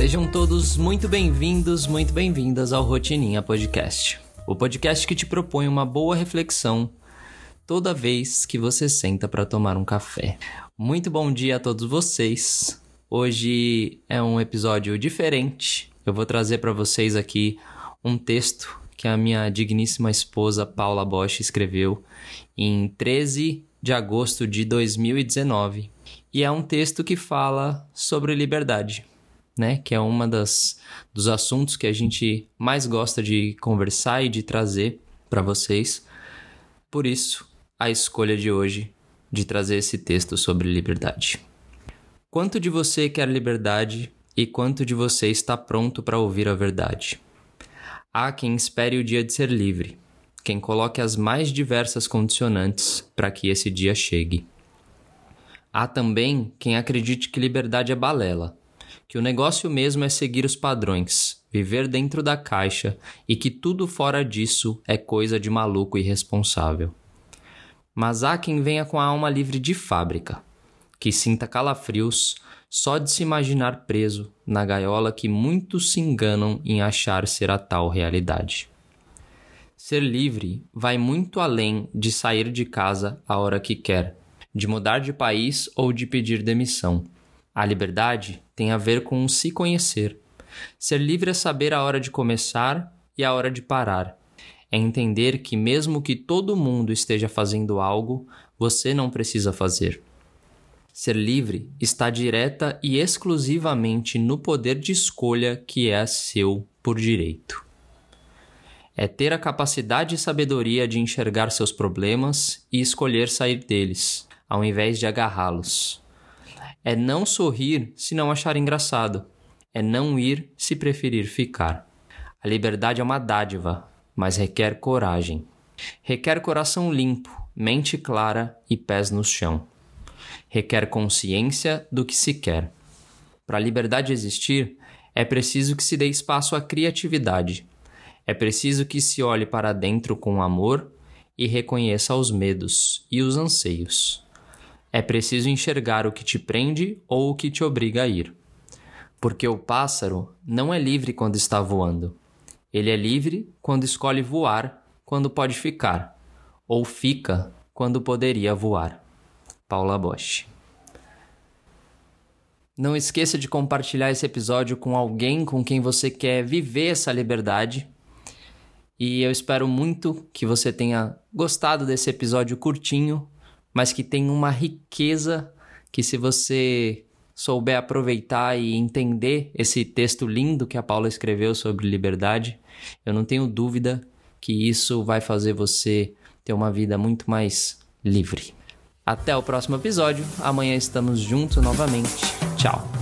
Sejam todos muito bem-vindos, muito bem-vindas ao Rotininha Podcast. O podcast que te propõe uma boa reflexão toda vez que você senta para tomar um café. Muito bom dia a todos vocês. Hoje é um episódio diferente. Eu vou trazer para vocês aqui um texto que a minha digníssima esposa Paula Bosch escreveu em 13 de agosto de 2019. E é um texto que fala sobre liberdade, né? Que é uma das dos assuntos que a gente mais gosta de conversar e de trazer para vocês. Por isso, a escolha de hoje de trazer esse texto sobre liberdade. Quanto de você quer liberdade e quanto de você está pronto para ouvir a verdade? Há quem espere o dia de ser livre, quem coloque as mais diversas condicionantes para que esse dia chegue. Há também quem acredite que liberdade é balela, que o negócio mesmo é seguir os padrões, viver dentro da caixa e que tudo fora disso é coisa de maluco irresponsável. Mas há quem venha com a alma livre de fábrica, que sinta calafrios só de se imaginar preso na gaiola que muitos se enganam em achar ser a tal realidade. Ser livre vai muito além de sair de casa a hora que quer, de mudar de país ou de pedir demissão. A liberdade tem a ver com se conhecer. Ser livre é saber a hora de começar e a hora de parar. É entender que, mesmo que todo mundo esteja fazendo algo, você não precisa fazer. Ser livre está direta e exclusivamente no poder de escolha que é seu por direito. É ter a capacidade e sabedoria de enxergar seus problemas e escolher sair deles, ao invés de agarrá-los. É não sorrir se não achar engraçado. É não ir se preferir ficar. A liberdade é uma dádiva, mas requer coragem. Requer coração limpo, mente clara e pés no chão requer consciência do que se quer. Para a liberdade existir, é preciso que se dê espaço à criatividade. É preciso que se olhe para dentro com amor e reconheça os medos e os anseios. É preciso enxergar o que te prende ou o que te obriga a ir. Porque o pássaro não é livre quando está voando. Ele é livre quando escolhe voar, quando pode ficar, ou fica quando poderia voar. Paula Bosch. Não esqueça de compartilhar esse episódio com alguém com quem você quer viver essa liberdade. E eu espero muito que você tenha gostado desse episódio curtinho, mas que tem uma riqueza que se você souber aproveitar e entender esse texto lindo que a Paula escreveu sobre liberdade, eu não tenho dúvida que isso vai fazer você ter uma vida muito mais livre. Até o próximo episódio. Amanhã estamos juntos novamente. Tchau.